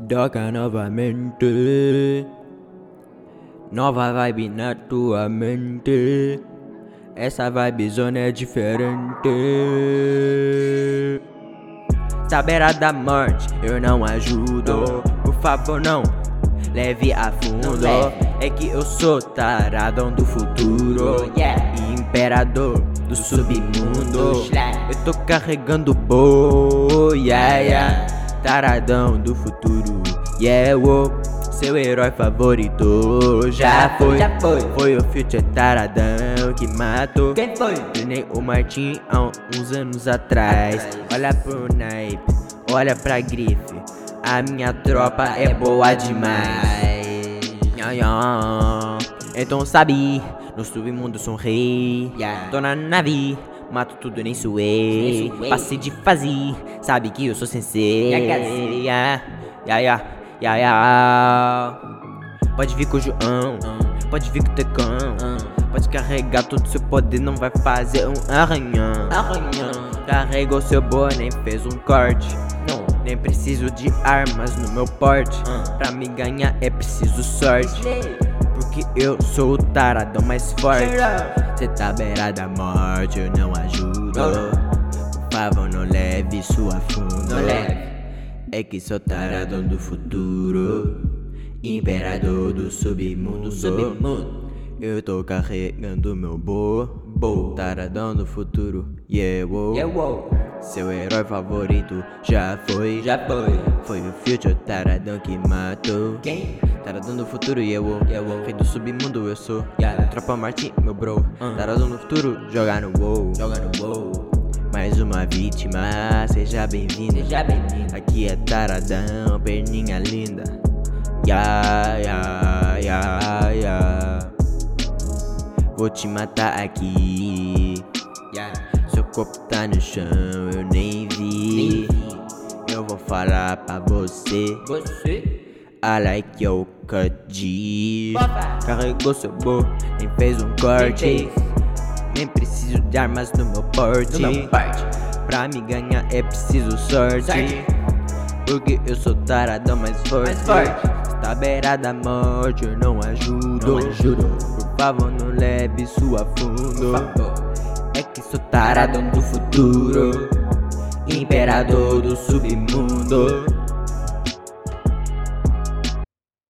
Doca novamente. Nova vibe na tua mente. Essa vibe zona é diferente. Tá beira da morte, eu não ajudo. Por favor, não leve a fundo. É que eu sou taradão do futuro. Imperador do submundo. Eu tô carregando boi. Yeah, yeah. Taradão do futuro. Yeah, oh. Seu herói favorito já foi. Já foi. Foi o Future Taradão que matou. Quem foi? Treinei o Martin há uns anos atrás. Olha pro naipe, olha pra grife. A minha tropa é boa demais. Então sabe, no submundo sou rei. Yeah. Tô na nave, mato tudo nem suei. Passei de fazer, sabe que eu sou sensei. Yeah, yeah, yeah, yeah, yeah. Pode vir com o João, pode vir com o Tecão. Pode carregar todo seu poder, não vai fazer um arranhão. Arranhão. Carregou seu boa, nem fez um corte. Não. Nem preciso de armas no meu porte. Pra me ganhar é preciso sorte. Porque eu sou o taradão mais forte. Cê tá beira da morte, eu não ajudo. Por favor, não leve isso a fundo. Não leve. É que sou taradão do futuro. Imperador do submundo. Submundo. Eu tô carregando meu bo. Bo. Taradão do futuro. Yeah, wow. Yeah, wow. Seu herói favorito já foi. Já foi. Foi o Future Taradão que matou. Quem? Taradão do futuro, wow. Yeah, wow. Rei do submundo, eu sou. Yeah. Tropa Martin, meu bro. Uh. Taradão do futuro, jogar no wow. Joga no wow. Mais uma vítima, seja bem-vindo. Seja bem-vindo. Aqui é Taradão, perninha linda. Ya, ya, ya, ya. Vou te matar aqui. Yeah. Seu corpo tá no chão, eu nem vi. Eu vou falar pra você. Você. I like your cut. Carregou seu bo, nem fez um corte. Nem preciso de armas no meu porte. No meu parte. Pra me ganhar é preciso sorte. Sorte. Porque eu sou taradão mais forte. Mais forte. Tá beira da morte, eu não ajudo. Não ajudo. Por favor, não leve isso a fundo. Por favor. É que sou taradão do futuro. Imperador do submundo.